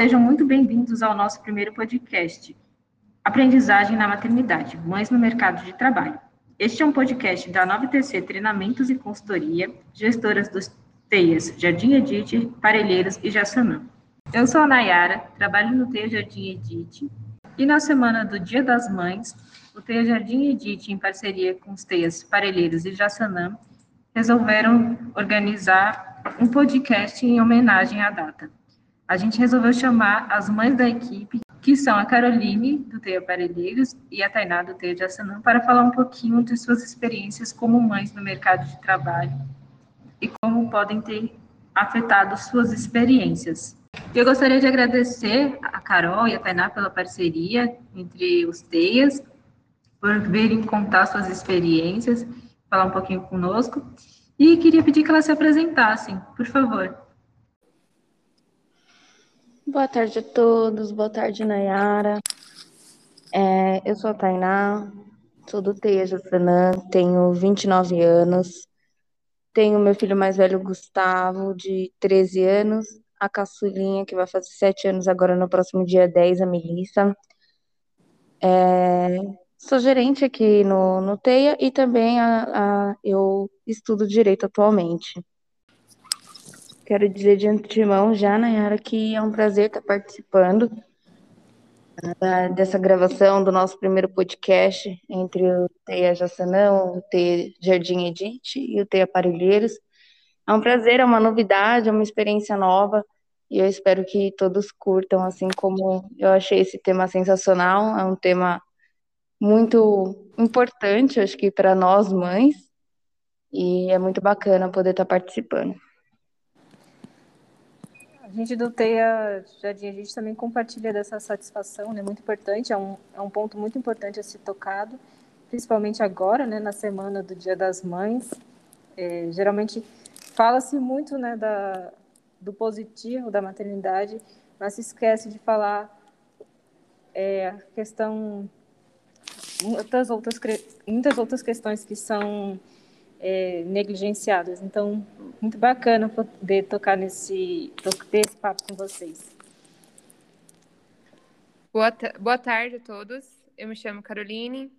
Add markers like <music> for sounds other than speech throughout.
sejam muito bem-vindos ao nosso primeiro podcast, Aprendizagem na Maternidade, Mães no Mercado de Trabalho. Este é um podcast da 9TC Treinamentos e Consultoria, gestoras dos TEIAs Jardim Edite, Parelheiros e Jaçanã. Eu sou a Nayara, trabalho no TEIA Jardim Edite, e na semana do Dia das Mães, o TEIA Jardim Edite, em parceria com os TEIAs Parelheiros e Jaçanã, resolveram organizar um podcast em homenagem à data. A gente resolveu chamar as mães da equipe, que são a Caroline, do Teia Parelheiros, e a Tainá, do Teia de Assanã, para falar um pouquinho de suas experiências como mães no mercado de trabalho e como podem ter afetado suas experiências. Eu gostaria de agradecer a Carol e a Tainá pela parceria entre os TEIAs, por virem contar suas experiências, falar um pouquinho conosco. E queria pedir que elas se apresentassem, por favor. Boa tarde a todos, boa tarde, Nayara. É, eu sou a Tainá, sou do TEIA Jaçanã, tenho 29 anos, tenho meu filho mais velho, Gustavo, de 13 anos, a caçulinha, que vai fazer 7 anos agora no próximo dia 10, a Melissa. É, sou gerente aqui no, no TEIA e também a, a, eu estudo Direito atualmente. Quero dizer de antemão já, Nayara, que é um prazer estar participando uh, dessa gravação do nosso primeiro podcast entre o TEA Jaçanão, o TEA Jardim Edite e o TEA Aparelheiros. É um prazer, é uma novidade, é uma experiência nova e eu espero que todos curtam, assim como eu achei esse tema sensacional. É um tema muito importante, acho que para nós mães, e é muito bacana poder estar participando. A gente do TEIA Jardim, a gente também compartilha dessa satisfação, né? Muito importante, é um, é um ponto muito importante a ser tocado, principalmente agora, né? Na semana do Dia das Mães. É, geralmente fala-se muito, né? Da, do positivo da maternidade, mas se esquece de falar é, a questão muitas outras muitas outras questões que são é, negligenciadas. Então, muito bacana poder tocar nesse, ter esse papo com vocês. Boa, boa tarde a todos. Eu me chamo Caroline,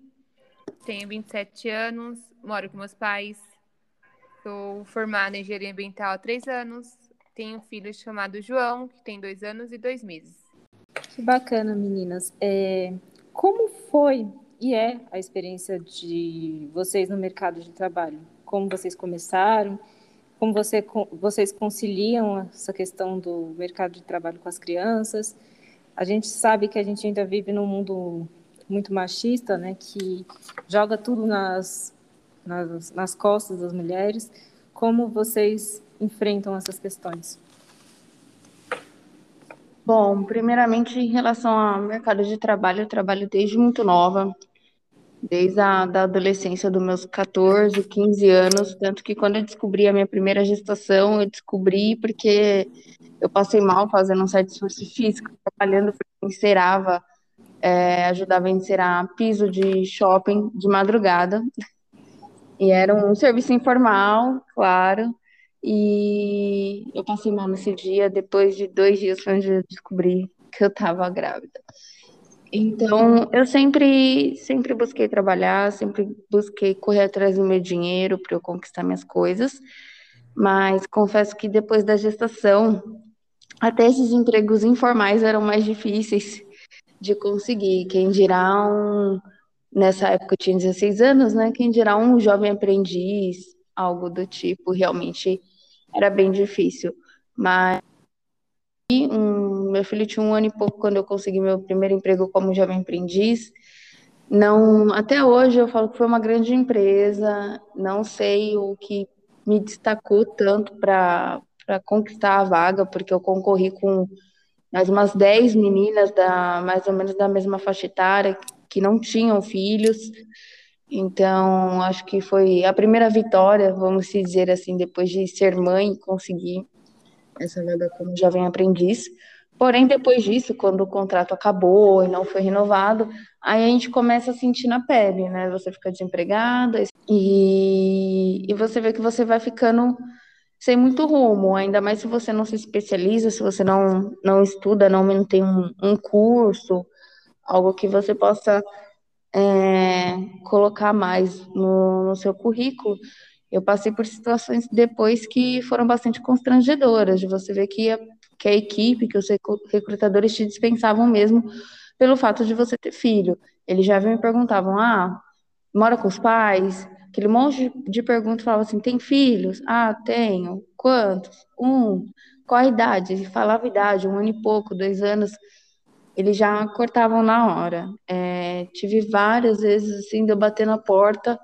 tenho 27 anos, moro com meus pais, sou formada em engenharia ambiental há três anos, tenho um filho chamado João, que tem dois anos e dois meses. Que bacana, meninas. É, como foi e é a experiência de vocês no mercado de trabalho? Como vocês começaram? Como você, vocês conciliam essa questão do mercado de trabalho com as crianças? A gente sabe que a gente ainda vive num mundo muito machista, né, que joga tudo nas, nas, nas costas das mulheres. Como vocês enfrentam essas questões? Bom, primeiramente, em relação ao mercado de trabalho, eu trabalho desde muito nova desde a da adolescência dos meus 14, 15 anos, tanto que quando eu descobri a minha primeira gestação, eu descobri porque eu passei mal fazendo um certo esforço físico, trabalhando porque encerava, é, ajudava a encerar piso de shopping de madrugada, e era um serviço informal, claro, e eu passei mal nesse dia, depois de dois dias foi onde eu descobri que eu estava grávida. Então, eu sempre, sempre busquei trabalhar, sempre busquei correr atrás do meu dinheiro para eu conquistar minhas coisas, mas confesso que depois da gestação, até esses empregos informais eram mais difíceis de conseguir. Quem dirá um. Nessa época eu tinha 16 anos, né? Quem dirá um jovem aprendiz, algo do tipo, realmente era bem difícil. Mas um, meu filho tinha um ano e pouco quando eu consegui meu primeiro emprego como jovem aprendiz. Não, até hoje eu falo que foi uma grande empresa. Não sei o que me destacou tanto para conquistar a vaga, porque eu concorri com mais umas 10 meninas da mais ou menos da mesma faixa etária que não tinham filhos. Então, acho que foi a primeira vitória, vamos dizer assim, depois de ser mãe, conseguir essa vaga como jovem aprendiz. Porém, depois disso, quando o contrato acabou e não foi renovado, aí a gente começa a sentir na pele, né? Você fica desempregada e, e você vê que você vai ficando sem muito rumo, ainda mais se você não se especializa, se você não, não estuda, não mantém um, um curso, algo que você possa é, colocar mais no, no seu currículo. Eu passei por situações depois que foram bastante constrangedoras, de você ver que que a equipe, que os recrutadores te dispensavam mesmo pelo fato de você ter filho. Eles já me perguntavam, ah, mora com os pais? Aquele monte de perguntas falava assim, tem filhos? Ah, tenho. Quantos? Um. Qual a idade? Ele falava idade, um ano e pouco, dois anos. Eles já cortavam na hora. É, tive várias vezes, assim, de eu bater na porta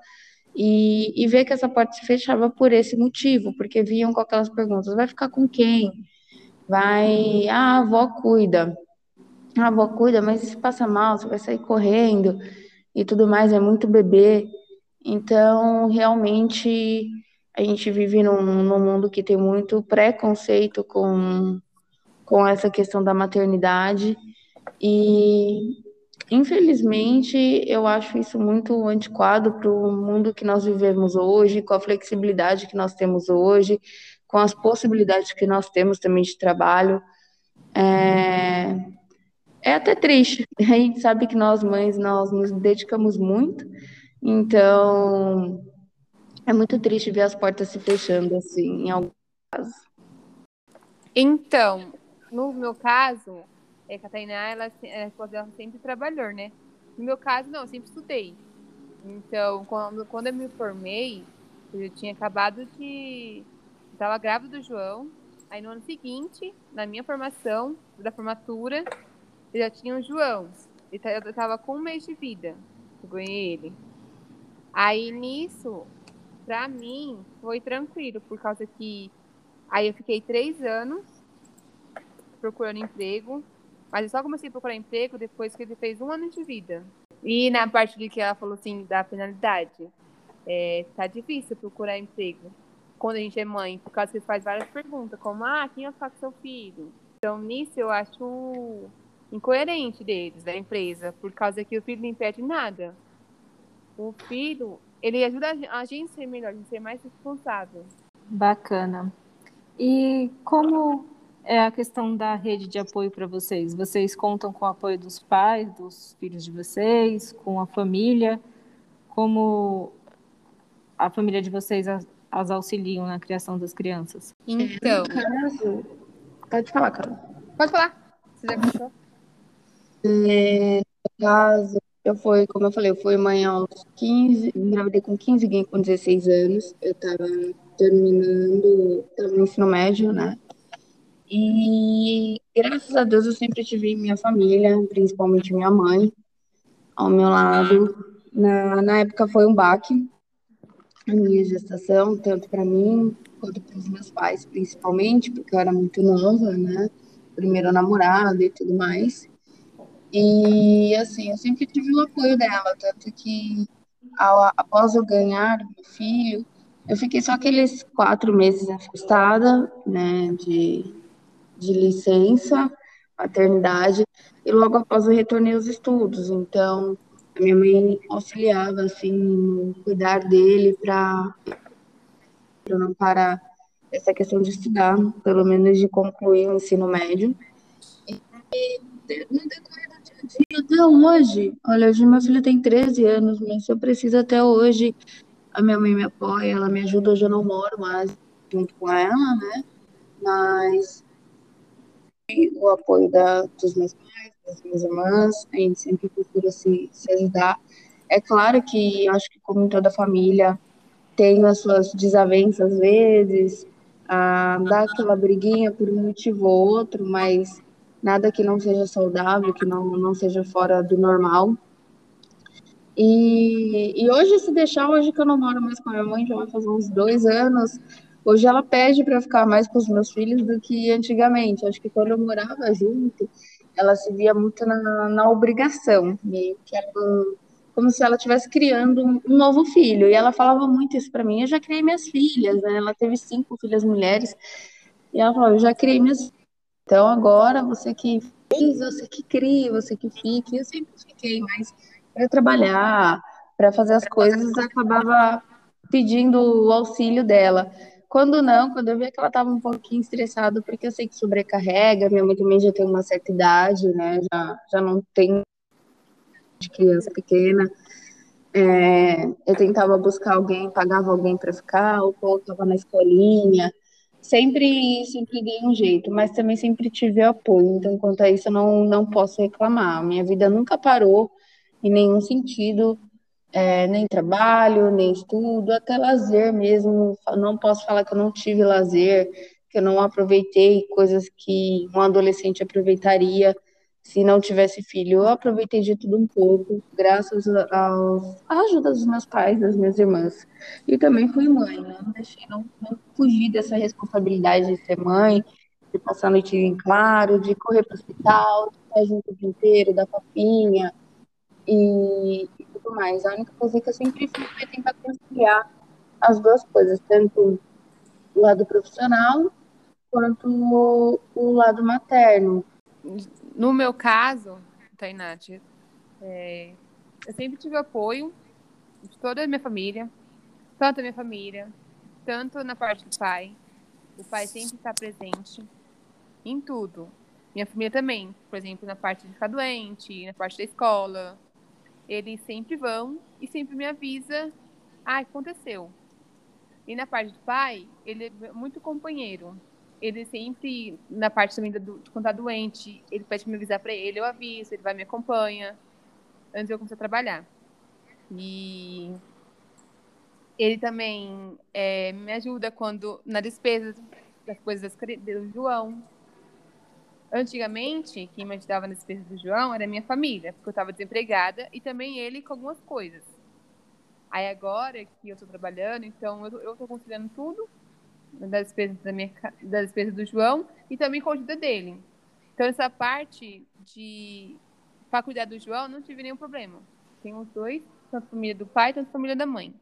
e, e ver que essa porta se fechava por esse motivo, porque vinham com aquelas perguntas, vai ficar com quem? Vai, ah, a avó cuida. A avó cuida, mas se passa mal, você vai sair correndo e tudo mais, é muito bebê. Então, realmente, a gente vive num, num mundo que tem muito preconceito com, com essa questão da maternidade. E Infelizmente, eu acho isso muito antiquado para o mundo que nós vivemos hoje, com a flexibilidade que nós temos hoje, com as possibilidades que nós temos também de trabalho. É, é até triste. <laughs> A gente sabe que nós mães nós nos dedicamos muito, então é muito triste ver as portas se fechando assim, em alguns casos. Então, no meu caso, é, Catarina, ela, ela sempre trabalhou, né? No meu caso, não, eu sempre estudei. Então, quando, quando eu me formei, eu tinha acabado de. Estava grávida do João. Aí no ano seguinte, na minha formação, da formatura, eu já tinha o João. Eu estava com um mês de vida. Eu ganhei ele. Aí nisso, pra mim, foi tranquilo, por causa que. Aí eu fiquei três anos procurando emprego. Mas eu só comecei a procurar emprego depois que ele fez um ano de vida. E na parte de que ela falou assim, da penalidade, é, tá difícil procurar emprego quando a gente é mãe, por causa que fazem várias perguntas, como, ah, quem vai ficar com seu filho? Então, nisso eu acho incoerente deles, da empresa, por causa que o filho não impede nada. O filho, ele ajuda a gente a ser melhor, a gente ser mais responsável. Bacana. E como é a questão da rede de apoio para vocês? Vocês contam com o apoio dos pais, dos filhos de vocês, com a família? Como a família de vocês as auxiliam na criação das crianças? Então, no caso, pode falar, Carol. Pode falar. Você já? É, no caso, eu fui, como eu falei, eu fui mãe aos 15, engravidei com 15, ganhei com 16 anos. Eu estava terminando, estava no ensino médio, né? E graças a Deus eu sempre tive minha família, principalmente minha mãe, ao meu lado. Na, na época foi um baque, a minha gestação, tanto para mim quanto para os meus pais, principalmente, porque eu era muito nova, né? Primeiro namorado e tudo mais. E assim, eu sempre tive o apoio dela, tanto que ao, após eu ganhar meu filho, eu fiquei só aqueles quatro meses afastada, né, de de licença, maternidade, e logo após eu retornei aos estudos. Então, a minha mãe auxiliava, assim, no cuidar dele para não parar essa questão de estudar, pelo menos de concluir o ensino médio. E no decorrer do dia a dia, até hoje, olha, hoje meu filho tem 13 anos, mas eu preciso até hoje, a minha mãe me apoia, ela me ajuda, hoje eu não moro mais junto com ela, né? Mas o apoio da, dos meus pais, das minhas irmãs, a gente sempre procura se, se ajudar. É claro que acho que como em toda família tem as suas desavenças às vezes, ah, dá aquela briguinha por um motivo ou outro, mas nada que não seja saudável, que não, não seja fora do normal. E, e hoje, se deixar, hoje que eu não moro mais com a minha mãe, já vai fazer uns dois anos, Hoje ela pede para ficar mais com os meus filhos do que antigamente. Acho que quando eu morava junto, ela se via muito na, na obrigação, que era como se ela estivesse criando um, novo filho. E ela falava muito isso para mim. Eu já criei minhas filhas, né? Ela teve cinco filhas mulheres. E ela falou: Eu já criei minhas. Então agora você que fez, você que cria, você que fica. Eu sempre fiquei mais para trabalhar, para fazer as coisas, acabava pedindo o auxílio dela. Quando não, quando eu via que ela estava um pouquinho estressada, porque eu sei que sobrecarrega, minha mãe também já tem uma certa idade, né? Já, já não tem de criança pequena. É, eu tentava buscar alguém, pagava alguém para ficar, ou colocava na escolinha. Sempre, sempre dei um jeito, mas também sempre tive apoio. Então, quanto a isso, eu não, não posso reclamar. Minha vida nunca parou em nenhum sentido, é, nem trabalho, nem estudo, até lazer mesmo. Não posso falar que eu não tive lazer, que eu não aproveitei coisas que um adolescente aproveitaria se não tivesse filho. Eu aproveitei de tudo um pouco, graças aos, à ajuda dos meus pais, das minhas irmãs. E também fui mãe, né? Não deixei, não, não dessa responsabilidade de ser mãe, de passar a noite em claro, de correr para o hospital, de estar junto o dia inteiro, da papinha e, mais. A única coisa que eu sempre fiz foi tentar conciliar as duas coisas, tanto o lado profissional quanto o, o lado materno no meu caso, Tainati, é, eu sempre tive apoio de toda a minha família, tanto a minha família, tanto na parte do pai. O pai sempre está presente em tudo. Minha família também, por exemplo, na parte de ficar doente, na parte da escola. Eles sempre vão e sempre me avisa, ah, aconteceu. E na parte do pai, ele é muito companheiro ele sempre, na parte também do, de quando tá doente, ele pede me avisar pra ele, eu aviso, ele vai me acompanha, antes de eu começar a trabalhar. E ele também é, me ajuda quando, na despesa das coisas do João. Antigamente, quem me ajudava nas despesas do João era minha família, porque eu estava desempregada, e também ele com algumas coisas. Aí agora que eu estou trabalhando, então eu estou conciliando tudo, das despesas, da minha, das despesas do João e também com a ajuda dele. Então, essa parte de para cuidar do João, não tive nenhum problema. Tem os dois, tanto a família do pai, tanto a família da mãe.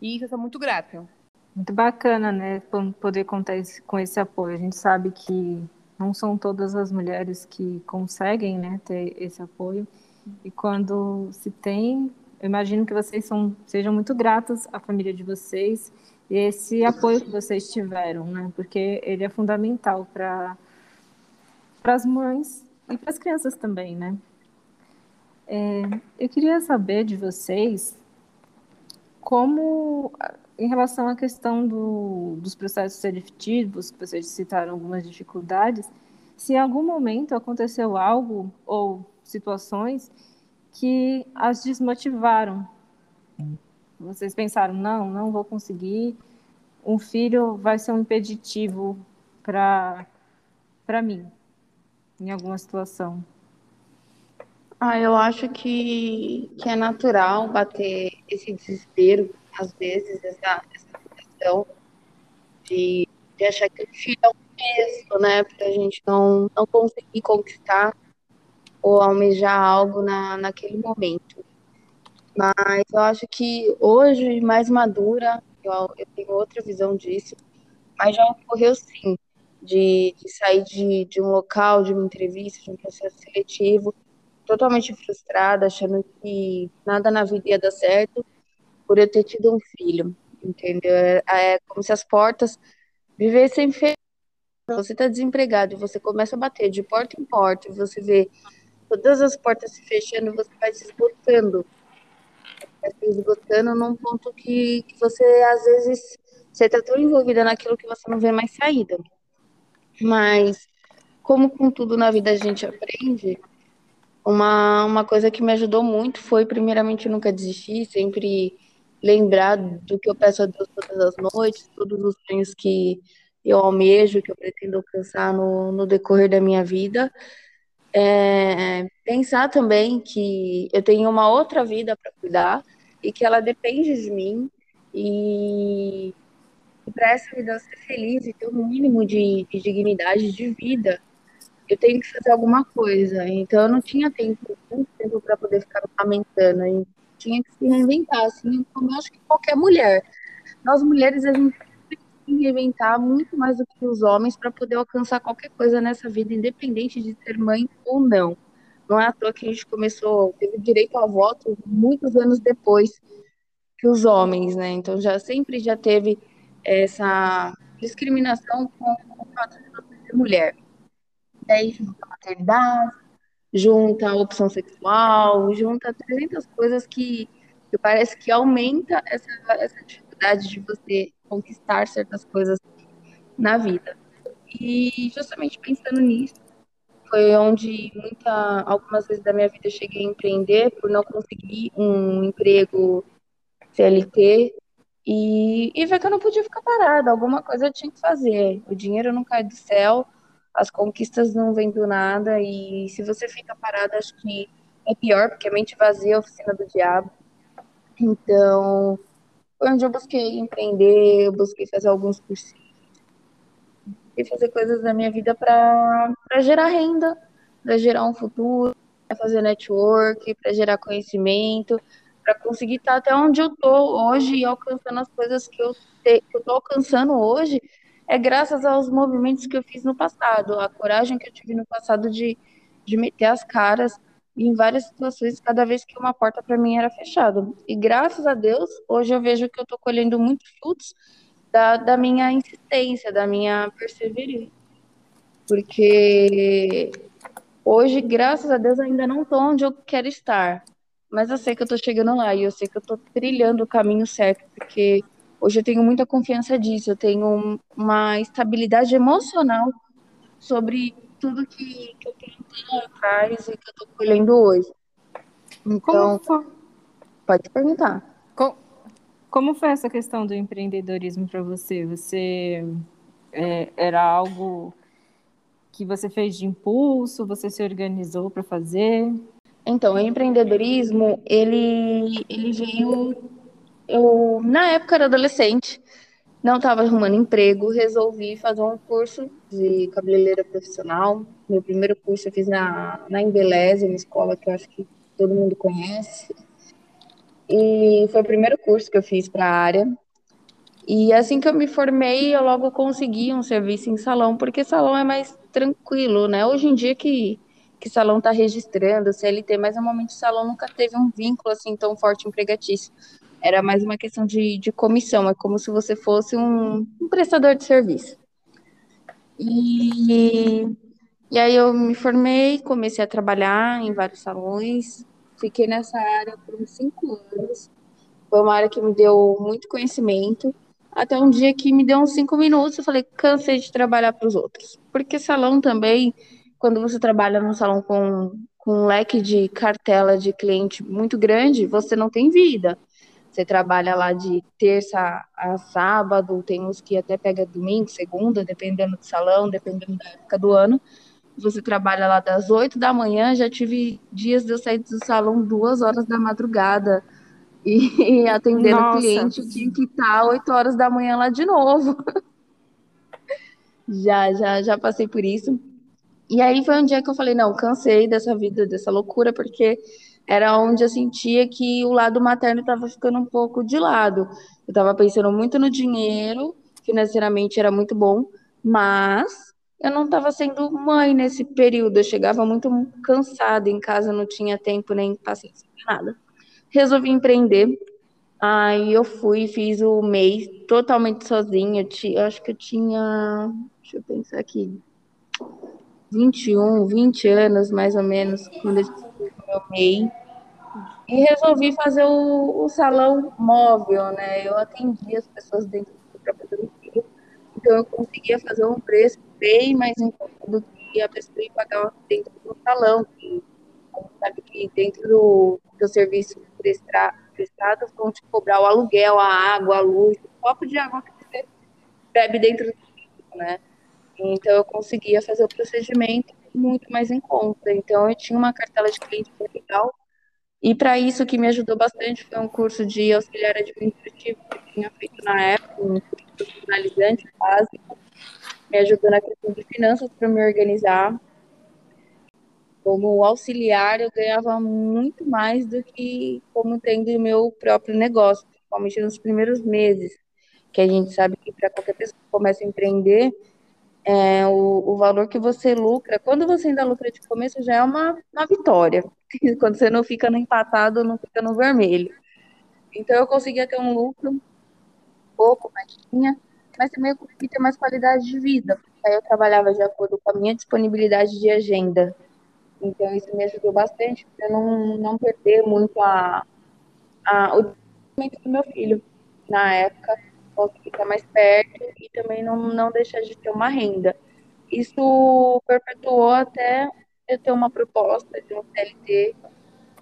E isso eu sou muito grata. Muito bacana, né, poder contar com esse apoio. A gente sabe que não são todas as mulheres que conseguem, né, ter esse apoio. E quando se tem, eu imagino que vocês são, sejam muito gratas à família de vocês esse apoio que vocês tiveram, né? Porque ele é fundamental para as mães e para as crianças também, né? É, eu queria saber de vocês como, em relação à questão do, dos processos seletivos, que vocês citaram algumas dificuldades, se em algum momento aconteceu algo ou situações que as desmotivaram vocês pensaram, não, não vou conseguir, um filho vai ser um impeditivo para mim, em alguma situação? Ah, eu acho que, que é natural bater esse desespero, às vezes, essa, essa situação de, de achar que o filho é um peso, né, para a gente não, não conseguir conquistar ou almejar algo na, naquele momento. Mas eu acho que hoje, mais madura, eu, eu tenho outra visão disso, mas já ocorreu sim, de, de sair de, de um local, de uma entrevista, de um processo seletivo, totalmente frustrada, achando que nada na vida ia dar certo, por eu ter tido um filho, entendeu? É, é como se as portas vivessem fechadas. Você está desempregado e você começa a bater de porta em porta, você vê todas as portas se fechando, você vai se esgotando se esgotando num ponto que, que você, às vezes, você está tão envolvida naquilo que você não vê mais saída. Mas, como com tudo na vida a gente aprende, uma, uma coisa que me ajudou muito foi, primeiramente, nunca desistir, sempre lembrar do que eu peço a Deus todas as noites, todos os sonhos que eu almejo, que eu pretendo alcançar no, no decorrer da minha vida. É, pensar também que eu tenho uma outra vida para cuidar e que ela depende de mim e, para essa vida ser feliz e ter um mínimo de, de, dignidade de vida, eu tenho que fazer alguma coisa. Então eu não tinha tempo, muito tempo para poder ficar me lamentando, tinha que se reinventar, assim como eu acho que qualquer mulher. Nós mulheres a gente reinventar muito mais do que os homens para poder alcançar qualquer coisa nessa vida, independente de ser mãe ou não. Não é à toa que a gente começou, teve direito ao voto muitos anos depois que os homens, né? Então já sempre já teve essa discriminação com, o fato de você ser mulher. Daí a maternidade, junta a opção sexual, junta 300 coisas que, que parece que aumenta essa, essa dificuldade de você conquistar certas coisas na vida. E justamente pensando nisso, foi onde muita, algumas vezes da minha vida eu cheguei a empreender por não conseguir um emprego CLT e, e ver que eu não podia ficar parada, alguma coisa eu tinha que fazer. O dinheiro não cai do céu, as conquistas não vêm do nada, e se você fica parada, acho que é pior, porque a mente vazia é a oficina do diabo. Então, foi onde eu busquei empreender, eu busquei fazer alguns cursinhos, e fazer coisas na minha vida para gerar renda, para gerar um futuro, para fazer network, para gerar conhecimento, para conseguir estar até onde eu tô hoje e alcançando as coisas que eu, tô alcançando hoje, é graças aos movimentos que eu fiz no passado, a coragem que eu tive no passado de, de meter as caras em várias situações, cada vez que uma porta para mim era fechada. E graças a Deus, hoje eu vejo que eu estou colhendo muitos frutos da, da minha insistência, da minha perseverança. Porque hoje, graças a Deus, ainda não estou onde eu quero estar. Mas eu sei que eu estou chegando lá e eu sei que eu estou trilhando o caminho certo, porque hoje eu tenho muita confiança disso, eu tenho uma estabilidade emocional sobre tudo que, que eu plantei atrás e que eu estou colhendo hoje. Então, pode perguntar. Como foi essa questão do empreendedorismo para você? Você é, era algo que você fez de impulso? Você se organizou para fazer? Então, o empreendedorismo, ele, ele veio. Eu, na época, era adolescente, não estava arrumando emprego, resolvi fazer um curso de cabeleireira profissional. Meu primeiro curso eu fiz na, na Embeleze, uma escola que eu acho que todo mundo conhece. E foi o primeiro curso que eu fiz para a área. E assim que eu me formei, eu logo consegui um serviço em salão, porque salão é mais tranquilo, né? Hoje em dia que, que salão está registrando, CLT, mas normalmente o salão nunca teve um vínculo assim tão forte empregatício. Era mais uma questão de, de comissão, é como se você fosse um, um prestador de serviço. E, e aí eu me formei, comecei a trabalhar em vários salões, Fiquei nessa área por uns cinco anos. Foi uma área que me deu muito conhecimento. Até um dia que me deu uns cinco minutos, eu falei, cansei de trabalhar para os outros. Porque salão também, quando você trabalha num salão com, com um leque de cartela de cliente muito grande, você não tem vida. Você trabalha lá de terça a sábado, tem uns que até pega domingo, segunda, dependendo do salão, dependendo da época do ano você trabalha lá das 8 da manhã, já tive dias de eu sair do salão duas horas da madrugada e, <laughs> e atendendo o cliente, tinha que estar 8 horas da manhã lá de novo. <laughs> já, já, já passei por isso. E aí foi um dia que eu falei, não, cansei dessa vida, dessa loucura, porque era onde eu sentia que o lado materno estava ficando um pouco de lado. Eu estava pensando muito no dinheiro, financeiramente era muito bom, mas eu não estava sendo mãe nesse período. Eu chegava muito cansada em casa, não tinha tempo nem paciência nada. Resolvi empreender. Aí eu fui, fiz o mês totalmente sozinha. Eu acho que eu tinha, deixa eu pensar aqui, 21, 20 anos mais ou menos, quando eu meu MEI. E resolvi fazer o, o salão móvel, né? Eu atendi as pessoas dentro do próprio domicílio. Então eu conseguia fazer um preço bem mais em conta do que a pessoa ia pagar dentro do salão, que sabe que dentro do, do serviço prestado vão te cobrar o aluguel, a água, a luz, o copo de água que você bebe dentro do né? Então eu conseguia fazer o procedimento muito mais em conta. Então eu tinha uma cartela de cliente legal. E para isso o que me ajudou bastante foi um curso de auxiliar administrativo que eu tinha feito na época, um curso profissionalizante básico me ajudou na questão de finanças para me organizar. Como auxiliar, eu ganhava muito mais do que como tendo o meu próprio negócio, principalmente nos primeiros meses, que a gente sabe que para qualquer pessoa que começa a empreender, é, o, o valor que você lucra, quando você ainda lucra de começo, já é uma, uma vitória. <laughs> quando você não fica no empatado, não fica no vermelho. Então, eu conseguia ter um lucro pouco, mas tinha mas também eu consegui ter mais qualidade de vida, aí eu trabalhava de acordo com a minha disponibilidade de agenda. Então, isso me ajudou bastante para não, não perder muito a, a, o desenvolvimento do meu filho na época, posso ficar mais perto e também não, não deixar de ter uma renda. Isso perpetuou até eu ter uma proposta de um CLT,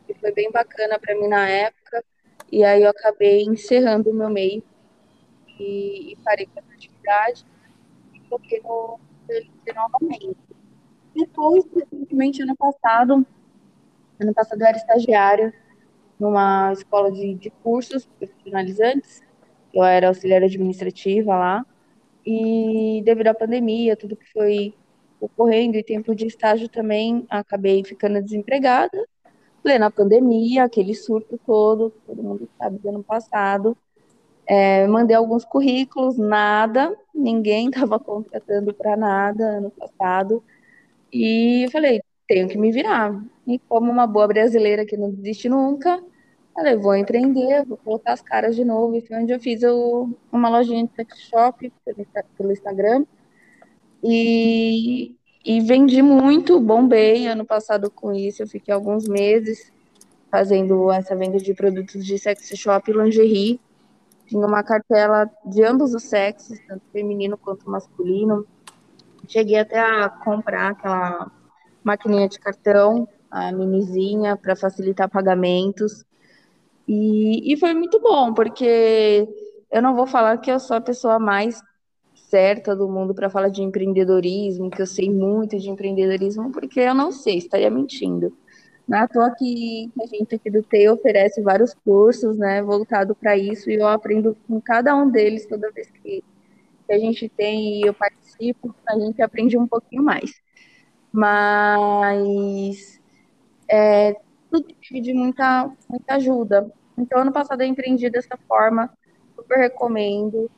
que foi bem bacana para mim na época, e aí eu acabei encerrando o meu MEI e, e parei com essa atividade e foquei no CLT novamente. Depois, recentemente, ano passado, ano passado eu era estagiária numa escola de, de cursos profissionalizantes, eu era auxiliar administrativa lá, e devido à pandemia, tudo que foi ocorrendo e tempo de estágio também, acabei ficando desempregada, plena pandemia, aquele surto todo, todo mundo sabe do ano passado, é, mandei alguns currículos, nada, ninguém <laughs> estava contratando para nada ano passado, e eu falei, tenho que me virar. E como uma boa brasileira que não desiste nunca, falei, vou empreender, vou colocar as caras de novo. E foi onde eu fiz uma lojinha de sex shop pelo Instagram. E, e vendi muito, bombei ano passado com isso. Eu fiquei alguns meses fazendo essa venda de produtos de sex shop e lingerie. Tinha uma cartela de ambos os sexos, tanto feminino quanto masculino. Cheguei até a comprar aquela maquininha de cartão, a minizinha, para facilitar pagamentos. E, e foi muito bom, porque eu não vou falar que eu sou a pessoa mais certa do mundo para falar de empreendedorismo, que eu sei muito de empreendedorismo, porque eu não sei, estaria mentindo. Na é toa que a gente aqui do TEI oferece vários cursos, né, voltado para isso, e eu aprendo com cada um deles toda vez que, que a gente tem e eu participo, a gente aprende um pouquinho mais. Mas é, tudo de muita, muita ajuda. Então, ano passado eu empreendi dessa forma, super recomendo.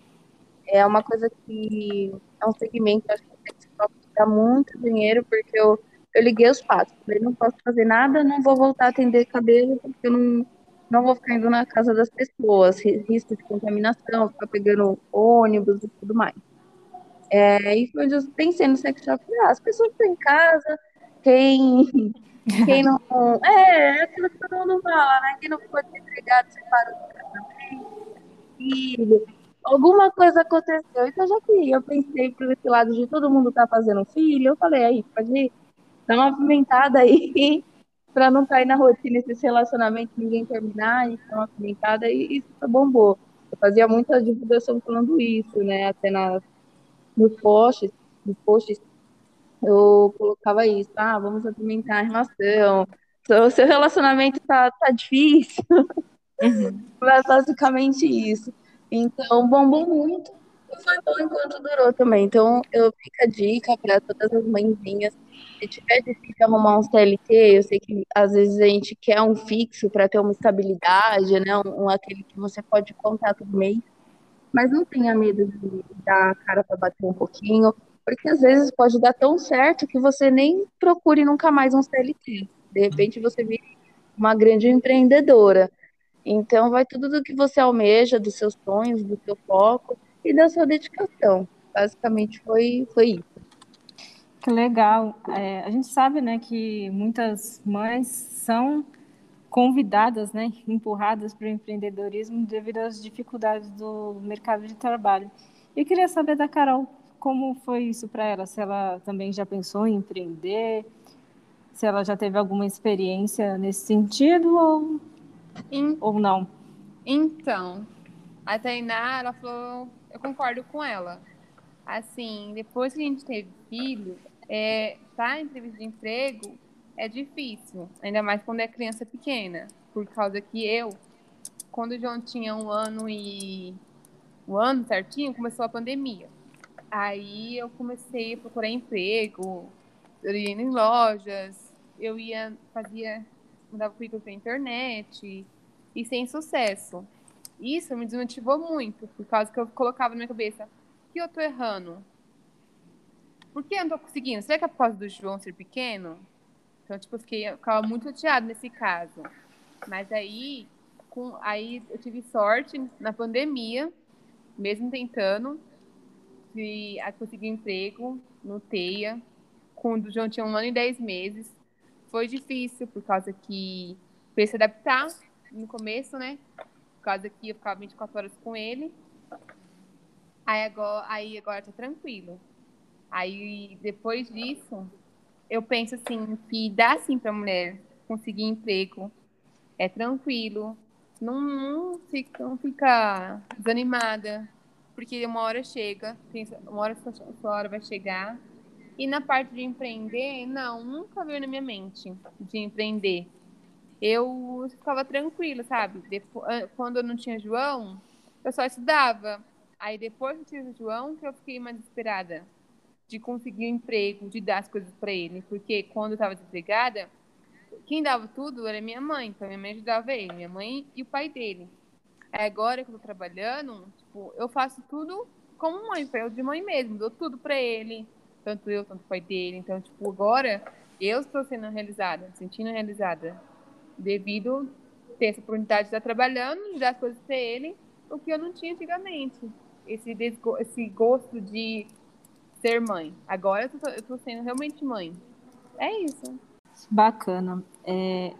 É uma coisa que é um segmento acho que dá muito dinheiro, porque eu, eu liguei os passos. Falei, não posso fazer nada, não vou voltar a atender cabelo, porque eu não, não vou ficar indo na casa das pessoas, risco de contaminação, ficar pegando ônibus e tudo mais. É, e foi onde eu pensei no sex shop. Ah, as pessoas estão em casa, quem, quem não. É, é aquilo que todo mundo fala, né? Quem não ficou desempregado, separou do casamento, filho. Alguma coisa aconteceu. Então, já que eu pensei por esse lado de todo mundo tá fazendo filho, eu falei, aí, pode dar uma pimentada aí <laughs> para não cair na rotina esses relacionamentos, ninguém terminar, e dar uma pimentada, e isso bombou. Eu fazia muita divulgação falando isso, né? Até nas nos posts, nos posts, eu colocava isso, ah, vamos apimentar a relação, o seu relacionamento tá, tá difícil. Uhum. <laughs> basicamente isso. Então, bombou muito e foi bom enquanto durou também. Então, eu fico a dica para todas as mãezinhas. Se tiver difícil arrumar um CLT, eu sei que às vezes a gente quer um fixo para ter uma estabilidade, né? Um, um, aquele que você pode contar todo mês mas não tenha medo de dar a cara para bater um pouquinho, porque às vezes pode dar tão certo que você nem procure nunca mais um CLT. De repente você vira uma grande empreendedora. Então vai tudo do que você almeja, dos seus sonhos, do seu foco e da sua dedicação. Basicamente foi, foi isso. Que legal. É, a gente sabe né, que muitas mães são convidadas, né, empurradas para o empreendedorismo devido às dificuldades do mercado de trabalho. Eu queria saber da Carol como foi isso para ela, se ela também já pensou em empreender, se ela já teve alguma experiência nesse sentido ou, In... ou não. Então, a Tainá, ela falou, eu concordo com ela. Assim, depois que a gente teve filho, é, tá em entrevista de emprego, é difícil, ainda mais quando é criança pequena, por causa que eu, quando o João tinha um ano e um ano certinho, começou a pandemia. Aí eu comecei a procurar emprego, eu ia em lojas, eu ia, fazia, mandava currículo pela internet, e sem sucesso. Isso me desmotivou muito, por causa que eu colocava na minha cabeça, que eu tô errando? Por que eu não tô conseguindo? Será que é por causa do João ser pequeno? Então, tipo, eu, fiquei, eu ficava muito chateada nesse caso. Mas aí, com, aí eu tive sorte na pandemia, mesmo tentando, a conseguir emprego no TEIA, quando o João tinha um ano e dez meses. Foi difícil, por causa que foi se adaptar no começo, né? Por causa que eu ficava 24 horas com ele. Aí agora, aí agora tá tranquilo. Aí depois disso, eu penso assim, que dá sim pra mulher conseguir emprego. É tranquilo. Não, não, fica, não fica desanimada. Porque uma hora chega, uma hora sua, hora vai chegar. E na parte de empreender, não, nunca veio na minha mente de empreender. Eu ficava tranquila, sabe? Depois, quando eu não tinha João, eu só estudava. Aí depois que eu tive o João, que eu fiquei mais desesperada de conseguir um emprego, de dar as coisas para ele. Porque quando eu estava desempregada, quem dava tudo era minha mãe. Então minha mãe ajudava ele, minha mãe e o pai dele. Agora que eu tô trabalhando, tipo, eu faço tudo como mãe, eu de mãe mesmo, dou tudo para ele tanto eu, tanto o pai dele. Então, tipo, agora eu estou sendo realizada, sentindo realizada, devido ter essa oportunidade de estar trabalhando, de dar as coisas para ele, o que eu não tinha antigamente. Esse, esse gosto de ser mãe. Agora eu tô, sendo realmente mãe. É isso. Bacana. É,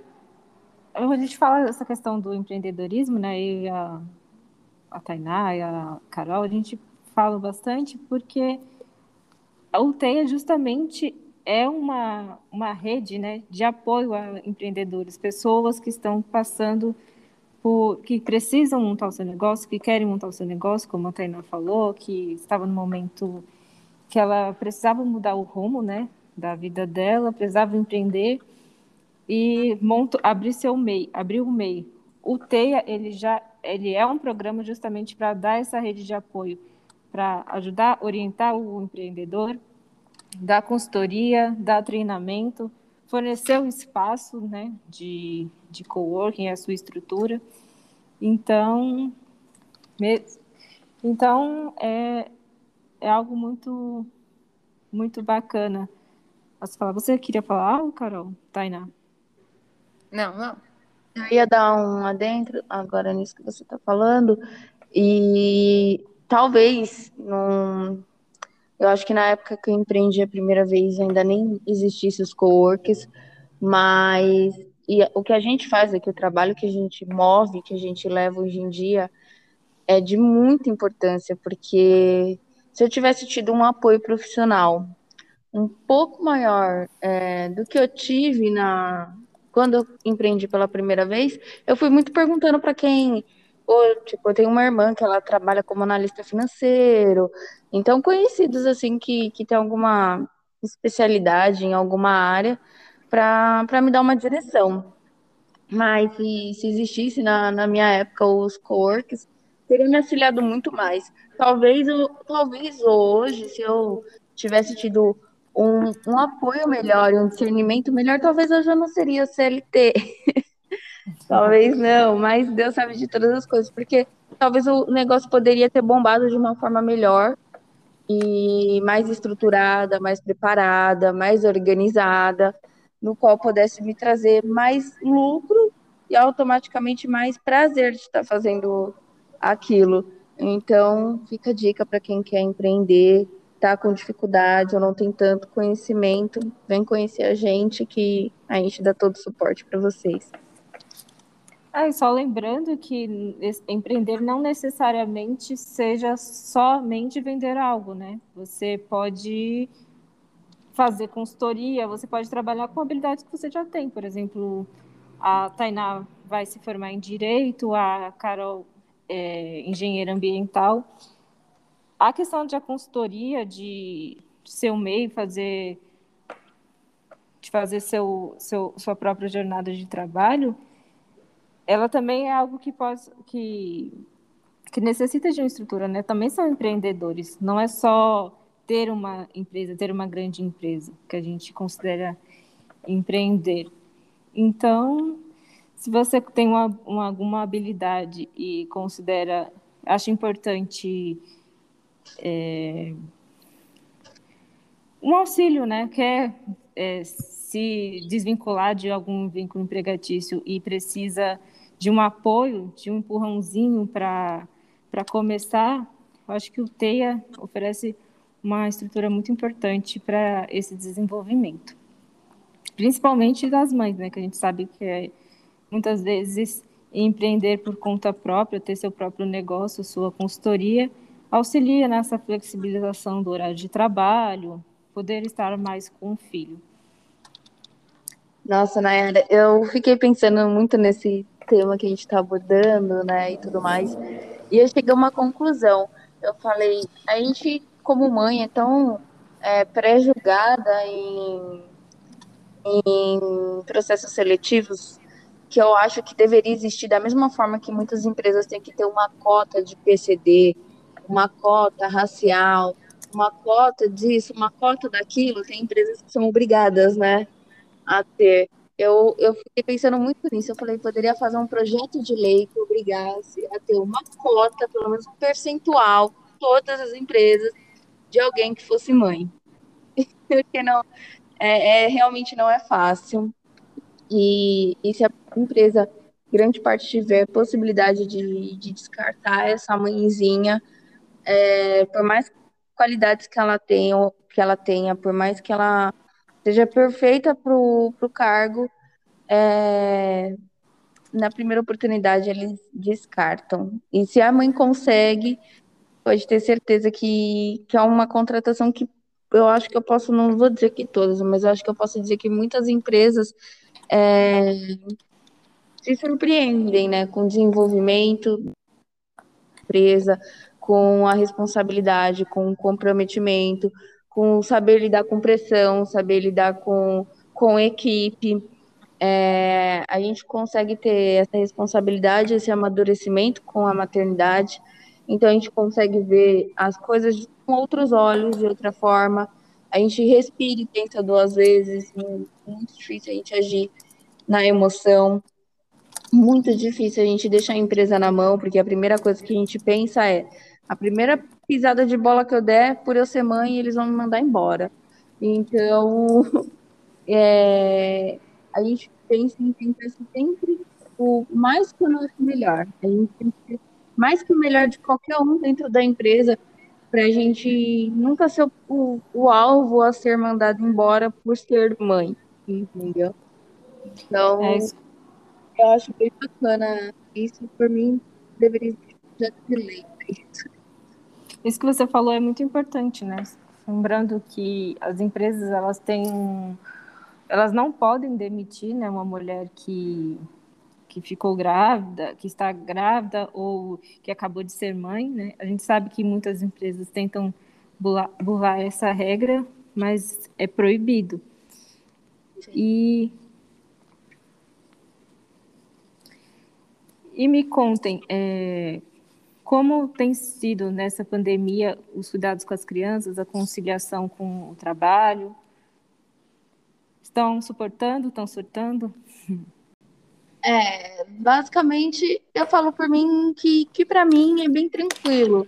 a gente fala dessa questão do empreendedorismo, né? E a, a Tainá e a Carol, a gente fala bastante porque a UTEIA justamente é uma, uma rede né, de apoio a empreendedores, pessoas que estão passando por, que precisam montar o seu negócio, que querem montar o seu negócio, como a Tainá falou, que estava no momento que ela precisava mudar o rumo né, da vida dela, precisava empreender e monto, abrir seu MEI, abrir o MEI. O TEIA, ele já ele é um programa justamente para dar essa rede de apoio para ajudar, orientar o empreendedor, dar consultoria, dar treinamento, fornecer o um espaço né, de, de coworking, a sua estrutura. Então, então é, é algo muito, muito bacana. Posso falar? Você queria falar algo, Carol? Tainá? Não, não. Eu ia dar um adentro agora nisso que você está falando, e talvez num, eu acho que na época que eu empreendi a primeira vez ainda nem existisse os coworks, mas e o que a gente faz aqui, o trabalho que a gente move, que a gente leva hoje em dia, é de muita importância, porque se eu tivesse tido um apoio profissional um pouco maior é, do que eu tive na quando eu empreendi pela primeira vez, eu fui muito perguntando para quem ou, tipo, eu tenho uma irmã que ela trabalha como analista financeiro. Então, conhecidos, assim, que, que tem alguma especialidade em alguma área para me dar uma direção. Mas se, se existisse na, na minha época os coworks, teria me auxiliado muito mais. Talvez, eu, talvez hoje, se eu tivesse tido um, um apoio melhor, um discernimento melhor, talvez eu já não seria CLT. <laughs> Talvez não, mas Deus sabe de todas as coisas, porque talvez o negócio poderia ter bombado de uma forma melhor e mais estruturada, mais preparada, mais organizada, no qual pudesse me trazer mais lucro e automaticamente mais prazer de estar fazendo aquilo. Então, fica a dica para quem quer empreender, tá com dificuldade ou não tem tanto conhecimento, vem conhecer a gente que a gente dá todo o suporte para vocês. Ah, só lembrando que empreender não necessariamente seja somente vender algo, né? Você pode fazer consultoria, você pode trabalhar com habilidades que você já tem. Por exemplo, a Tainá vai se formar em Direito, a Carol é engenheira ambiental. A questão de a consultoria, de, um meio, fazer, de fazer seu, seu, sua própria jornada de trabalho, ela também é algo que pode que que necessita de uma estrutura, né? Também são empreendedores. Não é só ter uma empresa, ter uma grande empresa que a gente considera empreender. Então, se você tem uma, uma, alguma habilidade e considera, acha importante é, um auxílio, né? Quer é, se desvincular de algum vínculo empregatício e precisa de um apoio, de um empurrãozinho para começar, eu acho que o TEIA oferece uma estrutura muito importante para esse desenvolvimento. Principalmente das mães, né, que a gente sabe que é, muitas vezes empreender por conta própria, ter seu próprio negócio, sua consultoria, auxilia nessa flexibilização do horário de trabalho, poder estar mais com o filho. Nossa, Nayara, eu fiquei pensando muito nesse tema que a gente está abordando, né, e tudo mais, e eu cheguei a uma conclusão. Eu falei, a gente, como mãe, é tão é, pré-julgada em, em processos seletivos que eu acho que deveria existir da mesma forma que muitas empresas têm que ter uma cota de PCD, uma cota racial, uma cota disso, uma cota daquilo. Tem empresas que são obrigadas, né, a ter. Eu, eu fiquei pensando muito nisso. Eu falei, poderia fazer um projeto de lei que obrigasse a ter uma cota, pelo menos um percentual, todas as empresas, de alguém que fosse mãe. <laughs> Porque não, é, é, realmente não é fácil. E, e se a empresa, grande parte, tiver possibilidade de, de descartar essa mãezinha, é, por mais qualidades que ela tenha, que ela tenha, por mais que ela seja perfeita para o cargo, é, na primeira oportunidade eles descartam. E se a mãe consegue, pode ter certeza que, que é uma contratação que eu acho que eu posso, não vou dizer que todas, mas eu acho que eu posso dizer que muitas empresas é, se surpreendem né, com o desenvolvimento da empresa, com a responsabilidade, com o comprometimento, com saber lidar com pressão, saber lidar com, com equipe. É, a gente consegue ter essa responsabilidade, esse amadurecimento com a maternidade. Então a gente consegue ver as coisas com outros olhos, de outra forma. A gente respira e pensa duas vezes. Muito difícil a gente agir na emoção. Muito difícil a gente deixar a empresa na mão, porque a primeira coisa que a gente pensa é a primeira pisada de bola que eu der, por eu ser mãe, eles vão me mandar embora. Então, <laughs> é, a gente pensa em tentar sempre o mais que melhor. A gente tem que ser mais que o melhor de qualquer um dentro da empresa, para a gente nunca ser o, o, alvo a ser mandado embora por ser mãe, entendeu? Então, é eu acho bem bacana. Isso, por mim, deveria ser de lei. Isso que você falou é muito importante, né? Lembrando que as empresas elas têm, elas não podem demitir, né, uma mulher que que ficou grávida, que está grávida ou que acabou de ser mãe, né? A gente sabe que muitas empresas tentam burlar, essa regra, mas é proibido. Sim. E e me contem, é, como tem sido nessa pandemia os cuidados com as crianças, a conciliação com o trabalho? Estão suportando? Estão surtando? É, basicamente, eu falo por mim que, que para mim é bem tranquilo.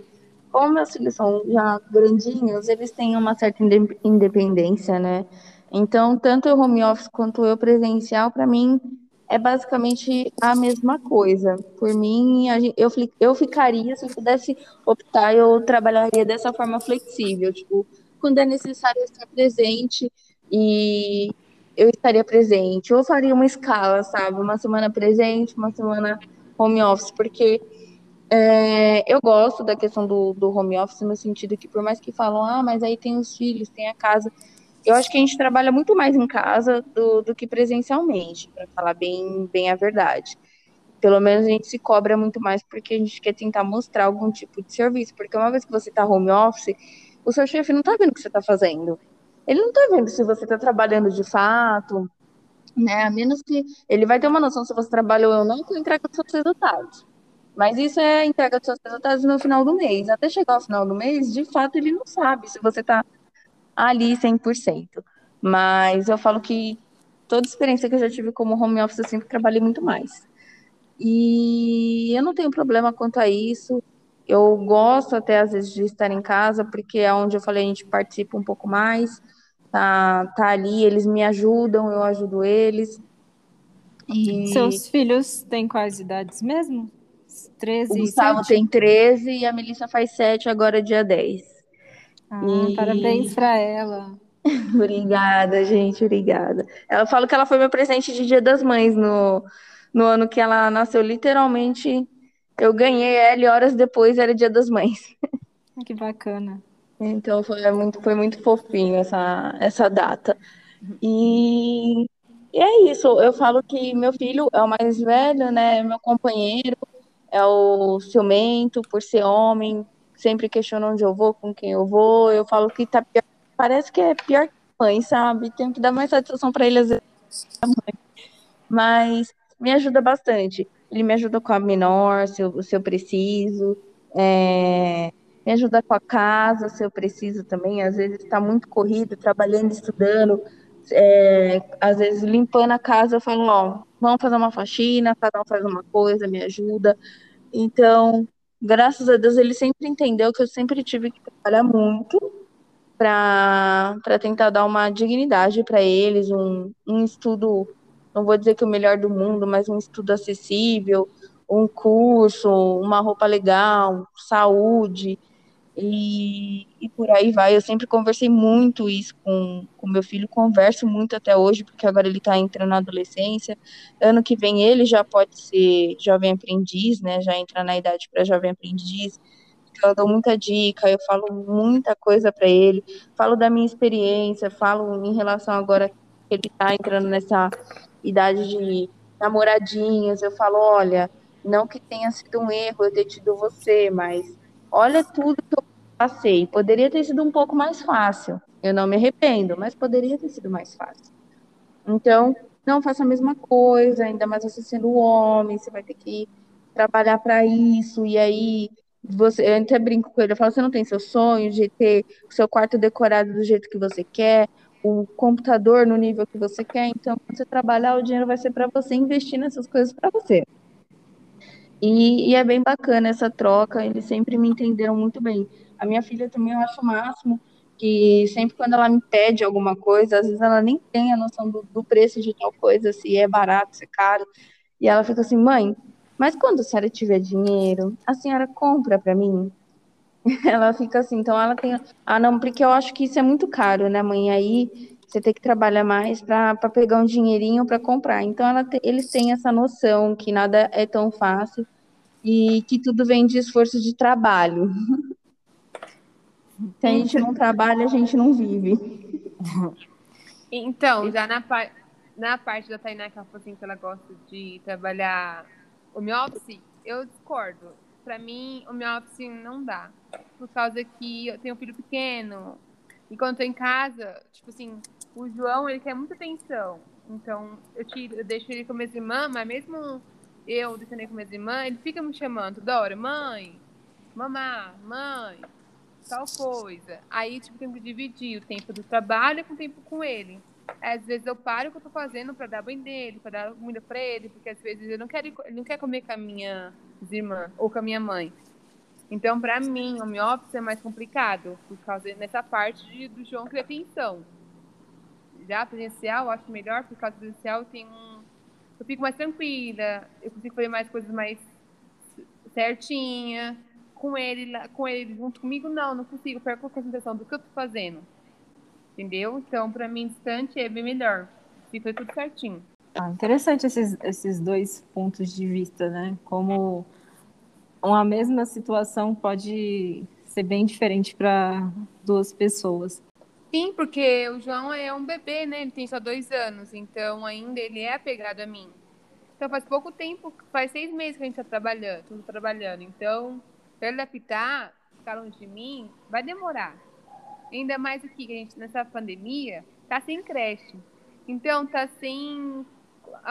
Como meus filhos são já grandinhos, eles têm uma certa independência, né? Então, tanto o home office quanto eu presencial, para mim, é basicamente a mesma coisa. Por mim, eu, ficaria, se eu pudesse optar, eu trabalharia dessa forma flexível. Tipo, quando é necessário estar presente e eu estaria presente. Ou faria uma escala, sabe? Uma semana presente, uma semana home office, porque é, eu gosto da questão do, do home office no sentido que, por mais que falam, ah, mas aí tem os filhos, tem a casa eu acho que a gente trabalha muito mais em casa do, do que presencialmente, para falar bem, bem a verdade. Pelo menos a gente se cobra muito mais porque a gente quer tentar mostrar algum tipo de serviço. Porque uma vez que você está home office, o seu chefe não está vendo o que você está fazendo. Ele não está vendo se você está trabalhando de fato, né? A menos que ele vai ter uma noção se você trabalhou ou não com a entrega dos seus resultados. Mas isso é a entrega dos seus resultados no final do mês. Até chegar ao final do mês, de fato, ele não sabe se você está ali 100%. Mas eu falo que toda experiência que eu já tive como home office, eu sempre trabalhei muito mais. E eu não tenho problema quanto a isso. Eu gosto até às vezes de estar em casa, porque é onde eu falei, a gente participa um pouco mais. Tá, tá ali, eles me ajudam, eu ajudo eles. E... Seus filhos têm quais idades mesmo? 13 o Gustavo tem 13 e a Melissa faz 7, agora dia 10. Ah, e... Parabéns para ela. <laughs> obrigada, gente, obrigada. Ela fala que ela foi meu presente de Dia das Mães no, no ano que ela nasceu. Literalmente, eu ganhei ela e horas depois era Dia das Mães. Que bacana. Então foi muito, foi muito fofinho essa, essa data. E, e é isso. Eu falo que meu filho é o mais velho, né? É meu companheiro, é o ciumento por ser homem, sempre questiona onde eu vou, com quem eu vou. Eu falo que tá pior, parece que é pior que mãe, sabe? Tenho que dar mais satisfação para ele às vezes. Mas me ajuda bastante. Ele me ajuda com a menor, se eu, se eu preciso. É, me ajuda com a casa, se eu preciso também. Às vezes está muito corrido, trabalhando, estudando. É, às vezes limpando a casa, eu falo, ó, vamos fazer uma faxina, cada um faz uma coisa, me ajuda. Então, graças a Deus, ele sempre entendeu que eu sempre tive que trabalhar muito para tentar dar uma dignidade para eles, um, um estudo, não vou dizer que o melhor do mundo, mas um estudo acessível, um curso, uma roupa legal, saúde. E, e por aí vai. Eu sempre conversei muito isso com, com meu filho, converso muito até hoje, porque agora ele está entrando na adolescência. Ano que vem ele já pode ser jovem aprendiz, né? Já entra na idade para jovem aprendiz. Então, eu dou muita dica, eu falo muita coisa para ele, falo da minha experiência, falo em relação agora que ele está entrando nessa idade de namoradinhas. Eu falo, olha, não que tenha sido um erro eu ter tido você, mas olha tudo que eu passei. Poderia ter sido um pouco mais fácil. Eu não me arrependo, mas poderia ter sido mais fácil. Então, não faça a mesma coisa, ainda mais você sendo homem, você vai ter que trabalhar para isso. E aí, você, eu até brinco com ele, eu falo, você não tem seu sonho de ter o seu quarto decorado do jeito que você quer, o computador no nível que você quer, então quando você trabalhar, o dinheiro vai ser para você investir nessas coisas para você. E, e, é bem bacana essa troca, eles sempre me entenderam muito bem. A minha filha também eu acho o máximo, que sempre quando ela me pede alguma coisa, às vezes ela nem tem a noção do, do preço de tal coisa, se é barato, se é caro, e ela fica assim, mãe, mas quando a senhora tiver dinheiro, a senhora compra para mim? <laughs> Ela fica assim, então ela tem, ah não, porque eu acho que isso é muito caro, né, mãe? Aí você tem que trabalhar mais para pegar um dinheirinho para comprar. Então te, eles têm essa noção que nada é tão fácil e que tudo vem de esforço de trabalho. Se a gente não trabalha, a gente não vive. Então, já na, par na parte da Tainá, que ela falou assim que ela gosta de trabalhar o meu office, eu discordo. Para mim, o meu office não dá. Por causa que eu tenho um filho pequeno. E quando eu tô em casa, tipo assim, o João, ele quer muita atenção. Então, eu, tiro, eu deixo ele com minhas irmãs, mas mesmo eu deixando ele com minhas irmãs, ele fica me chamando toda hora, mãe, mamá, mãe, tal coisa. Aí, tipo, tenho que dividir o tempo do trabalho com o tempo com ele. Às vezes eu paro o que eu tô fazendo para dar banho dele, para dar comida para ele, porque às vezes ele não quer, ele não quer comer com a minha irmã ou com a minha mãe. Então, para mim, o home office é mais complicado, por causa nessa parte de, do João é atenção. Já presencial, eu acho melhor, por causa presencial tem um. Eu fico mais tranquila, eu consigo fazer mais coisas mais certinha. Com ele, com ele junto comigo, não, não consigo, eu perco a concentração do que eu tô fazendo. Entendeu? Então, para mim, distante é bem melhor. Se foi tudo certinho. Ah, interessante esses, esses dois pontos de vista, né? Como uma mesma situação pode ser bem diferente para duas pessoas. Sim, porque o João é um bebê, né? Ele tem só dois anos, então ainda ele é apegado a mim. Então faz pouco tempo, faz seis meses que a gente está trabalhando, tudo trabalhando. Então, para ele adaptar, ficar longe de mim, vai demorar. Ainda mais aqui, que a gente nessa pandemia tá sem creche. Então tá sem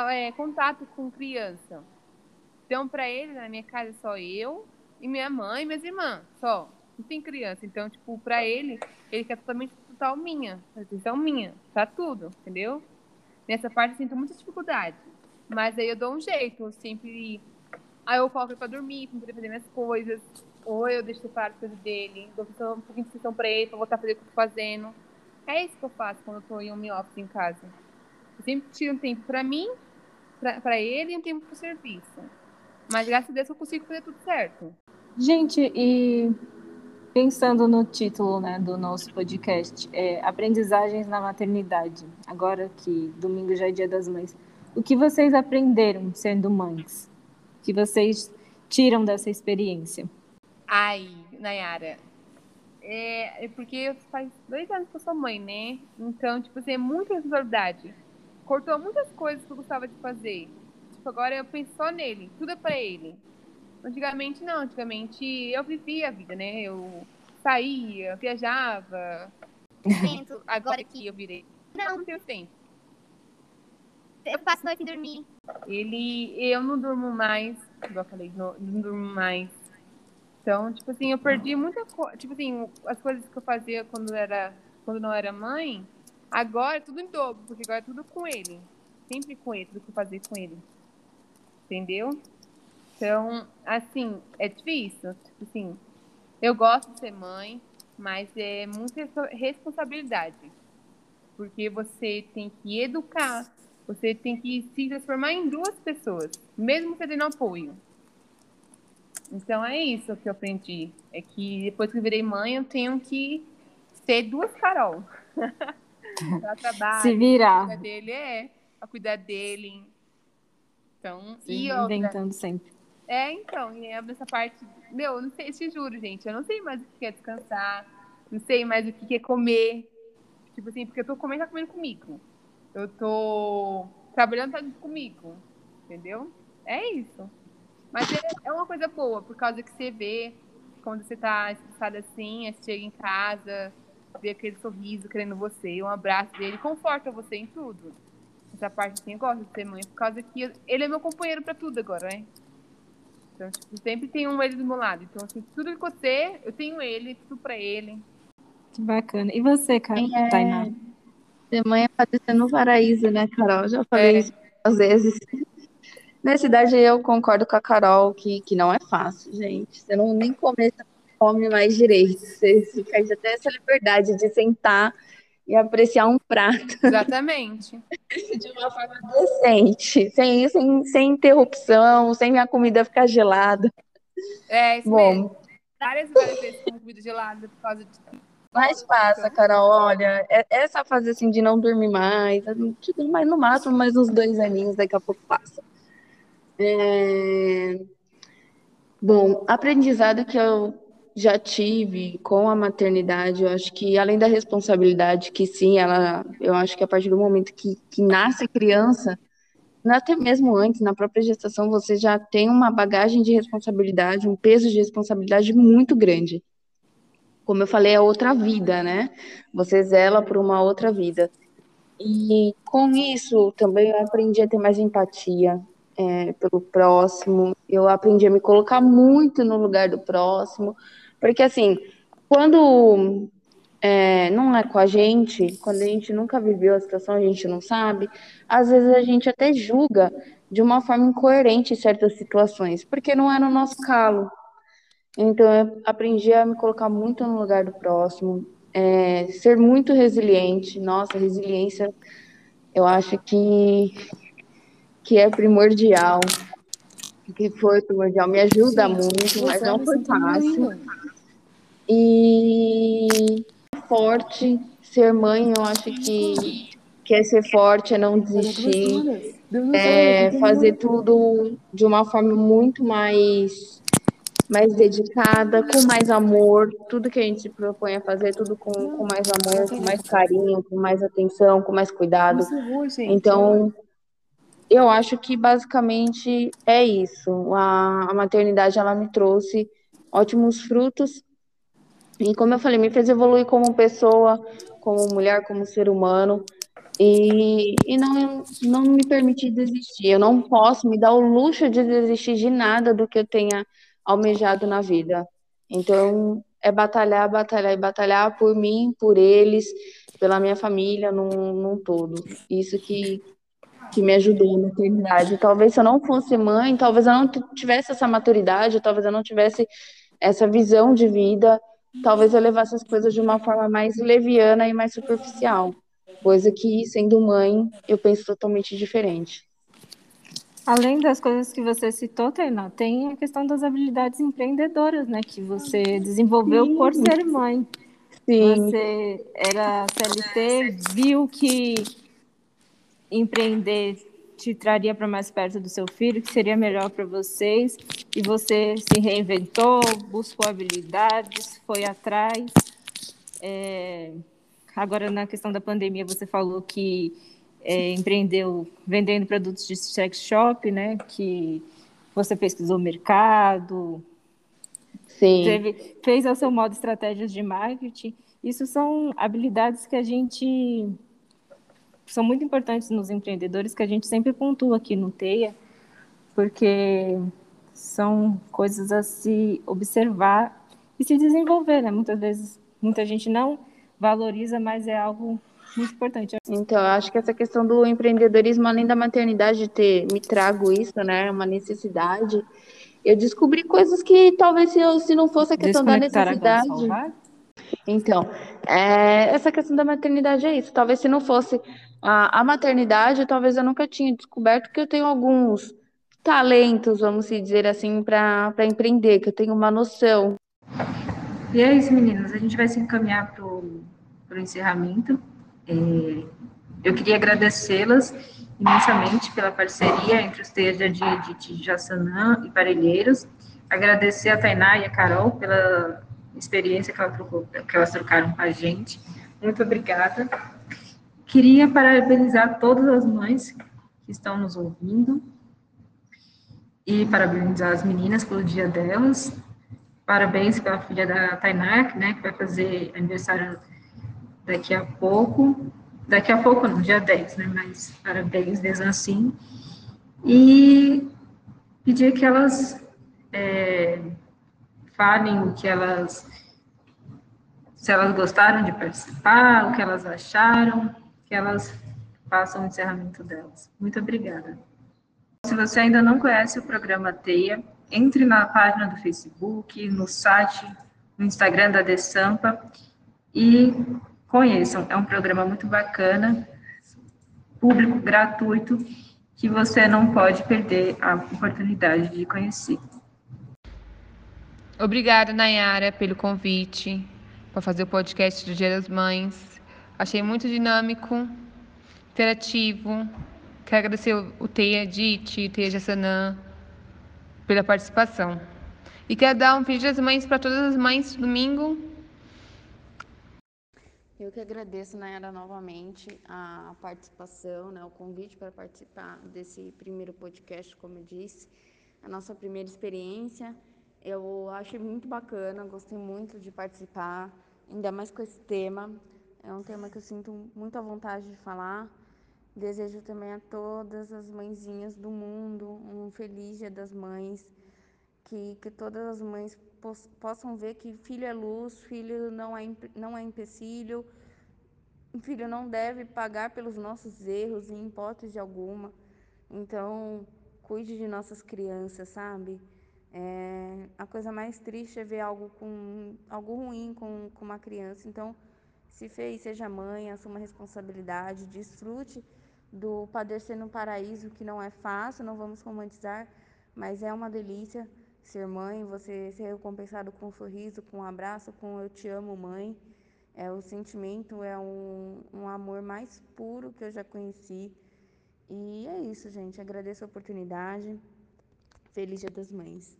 é, contato com criança. Então, para ele, na minha casa, só eu e minha mãe e minhas irmãs, só. Não tem criança. Então, tipo, para ele, ele quer totalmente total minha, atenção minha, tá tudo, entendeu? Nessa parte eu sinto muita dificuldade. Mas aí eu dou um jeito, eu sempre. Aí eu coloco ele pra dormir, pra poder fazer minhas coisas. Ou eu deixo separado as coisas dele, dou um pouquinho de atenção pra ele, pra voltar a fazer o que eu tô fazendo. É isso que eu faço quando eu tô em home office em casa. Eu sempre tiro um tempo pra mim, pra, pra ele e um tempo pro serviço. Mas graças a Deus eu consigo fazer tudo certo. Gente, e pensando no título né, do nosso podcast, é, Aprendizagens na Maternidade, agora que domingo já é Dia das Mães, o que vocês aprenderam sendo mães? O que vocês tiram dessa experiência? Ai, Nayara, é, é porque faz dois anos que eu sou mãe, né? Então, tipo assim, é muita responsabilidade. Cortou muitas coisas que eu gostava de fazer. Tipo, agora eu penso só nele, tudo é pra ele. Antigamente não, antigamente eu vivia a vida, né? Eu saía, viajava. Tento, <laughs> Agora que eu virei. Não, não tenho tempo. eu passo noite dormir. Ele, eu não durmo mais, igual eu falei, não, não durmo mais. Então, tipo assim, eu perdi muita coisa. Tipo assim, as coisas que eu fazia quando era, quando não era mãe, agora é tudo em dobro, porque agora é tudo com ele. Sempre com ele, tudo que eu fazia com ele. Entendeu? Então, assim, é difícil. Tipo assim, eu gosto de ser mãe, mas é muita responsabilidade. Porque você tem que educar, você tem que se transformar em duas pessoas, mesmo você tendo apoio. Então é isso que eu aprendi. É que depois que eu virei mãe, eu tenho que ser duas Carol. <laughs> pra. Se virar. Cuidar dele é, a cuidar dele. Então, Se e outra, inventando sempre. É, então, e nessa parte. Meu, eu não sei, te juro, gente. Eu não sei mais o que é descansar. Não sei mais o que é comer. Tipo assim, porque eu tô comendo, tá comendo comigo. Eu tô trabalhando, tá comigo. Entendeu? É isso. Mas é, é uma coisa boa, por causa que você vê quando você tá estressada assim, aí você chega em casa, vê aquele sorriso querendo você, um abraço dele, conforta você em tudo. Essa parte assim, eu gosto de ser mãe, por causa que ele é meu companheiro pra tudo agora, né? Então, tipo, sempre tem um ele do meu lado. Então, assim, tudo que acontecer, eu tenho ele, tudo pra ele. Que bacana. E você, Carol? Quem é- Tainá? Ser mãe é padecer no paraíso, né, Carol? Já falei É. isso às vezes. Nessa idade eu concordo com a Carol que, que não é fácil, gente. Você não nem começa come mais direito. Você fica até essa liberdade de sentar e apreciar um prato Exatamente. <laughs> de uma forma decente, sem, sem, sem interrupção, sem a comida ficar gelada. É, isso mesmo. Bom, Várias, várias vezes com comida gelada por causa de. mas passa, Carol. Olha, é- essa fase assim de não dormir mais, tipo, mais no máximo mais uns dois aninhos, daqui a pouco passa. É, Bom, aprendizado que eu já tive com a maternidade, eu acho que além da responsabilidade, que sim, ela, eu acho que a partir do momento que, que nasce a criança, até mesmo antes, na própria gestação, você já tem uma bagagem de responsabilidade, um peso de responsabilidade muito grande. Como eu falei, é outra vida, né? Você zela por uma outra vida. E com isso também eu aprendi a ter mais empatia é, pelo próximo, eu aprendi a me colocar muito no lugar do próximo, porque assim, quando é, não é com a gente, quando a gente nunca viveu a situação, a gente não sabe, às vezes a gente até julga de uma forma incoerente certas situações, porque não é no nosso calo. Então eu aprendi a me colocar muito no lugar do próximo, é, ser muito resiliente. Nossa, resiliência, eu acho que que é primordial, que foi primordial, me ajuda muito, mas não foi fácil. E forte, ser mãe, eu acho que, que é ser forte, é não desistir, é fazer tudo de uma forma muito mais, mais dedicada, com mais amor, tudo que a gente se propõe a fazer, tudo com, com mais amor, com mais carinho, com mais atenção, com mais cuidado. Então, eu acho que basicamente é isso. A, a maternidade ela me trouxe ótimos frutos e, como eu falei, me fez evoluir como pessoa, como mulher, como ser humano e, e não, não me permitir desistir. Eu não posso me dar o luxo de desistir de nada do que eu tenha almejado na vida. Então, é batalhar, batalhar e batalhar por mim, por eles, pela minha família num, num todo. Isso que, que me ajudou na maternidade. Talvez se eu não fosse mãe, talvez eu não tivesse essa maturidade, talvez eu não tivesse essa visão de vida, talvez eu levasse as coisas de uma forma mais leviana e mais superficial. Coisa que, sendo mãe, eu penso totalmente diferente. Além das coisas que você citou, Tainá, tem a questão das habilidades empreendedoras, né? Que você desenvolveu Sim. por ser mãe. Sim, Você era CLT, viu que empreender te traria para mais perto do seu filho, que seria melhor para vocês, e você se reinventou, buscou habilidades, foi atrás. É, Agora, na questão da pandemia, você falou que é, empreendeu vendendo produtos de sex shop, né? Que você pesquisou o mercado, sim. teve, fez ao seu modo estratégias de marketing. Isso são habilidades que a gente são muito importantes nos empreendedores que a gente sempre pontua aqui no Teia, porque são coisas a se observar e se desenvolver, né? Muitas vezes muita gente não valoriza, mas é algo muito importante. Então, eu acho que essa questão do empreendedorismo, além da maternidade ter me trago isso, né, uma necessidade, eu descobri coisas que talvez se, eu, se não fosse a questão da necessidade. Então, é, essa questão da maternidade é isso. Talvez se não fosse a, a maternidade, talvez eu nunca tinha descoberto que eu tenho alguns talentos, vamos dizer assim, para empreender, que eu tenho uma noção. E é isso, meninas. A gente vai se encaminhar para o encerramento. É, eu queria agradecê-las imensamente pela parceria entre os Teias de Adia de Jaçanã e Parelheiros. Agradecer a Tainá e a Carol pela experiência que, ela trocou, que elas trocaram com a gente. Muito obrigada. Queria parabenizar todas as mães que estão nos ouvindo e parabenizar as meninas pelo dia delas. Parabéns pela filha da Tainá, né, que vai fazer aniversário daqui a pouco. Daqui a pouco, não, dia 10, né, mas parabéns mesmo assim. E pedir que elas é, falem o que elas, se elas gostaram de participar, o que elas acharam, que elas façam o encerramento delas. Muito obrigada. Se você ainda não conhece o programa Teia, entre na página do Facebook, no site, no Instagram da Desampa e conheçam. É um programa muito bacana, público, gratuito, que você não pode perder a oportunidade de conhecer. Obrigada, Nayara, pelo convite para fazer o podcast do Dia das Mães. Achei muito dinâmico, interativo. Quero agradecer o Teia Dite, o Teia Jassanã pela participação. E quero dar um feliz das Mães para todas as mães domingo. Eu que agradeço, Nayara, novamente a participação, né, o convite para participar desse primeiro podcast, como eu disse, a nossa primeira experiência. Eu achei muito bacana, gostei muito de participar, ainda mais com esse tema. É um tema que eu sinto muita vontade de falar. Desejo também a todas as mãezinhas do mundo um feliz Dia das Mães, que, que todas as mães pos, possam ver que filho é luz, filho não é, não é empecilho, filho não deve pagar pelos nossos erros em hipótese alguma. Então, cuide de nossas crianças, sabe? É, a coisa mais triste é ver algo com algo ruim com, com uma criança. Então, se fez, seja mãe, assuma responsabilidade, desfrute do padecer no paraíso, que não é fácil, não vamos romantizar, mas é uma delícia ser mãe, você ser recompensado com um sorriso, com um abraço, com eu te amo, mãe. É, o sentimento é um, um amor mais puro que eu já conheci. E é isso, gente. Agradeço a oportunidade. Feliz Dia das Mães.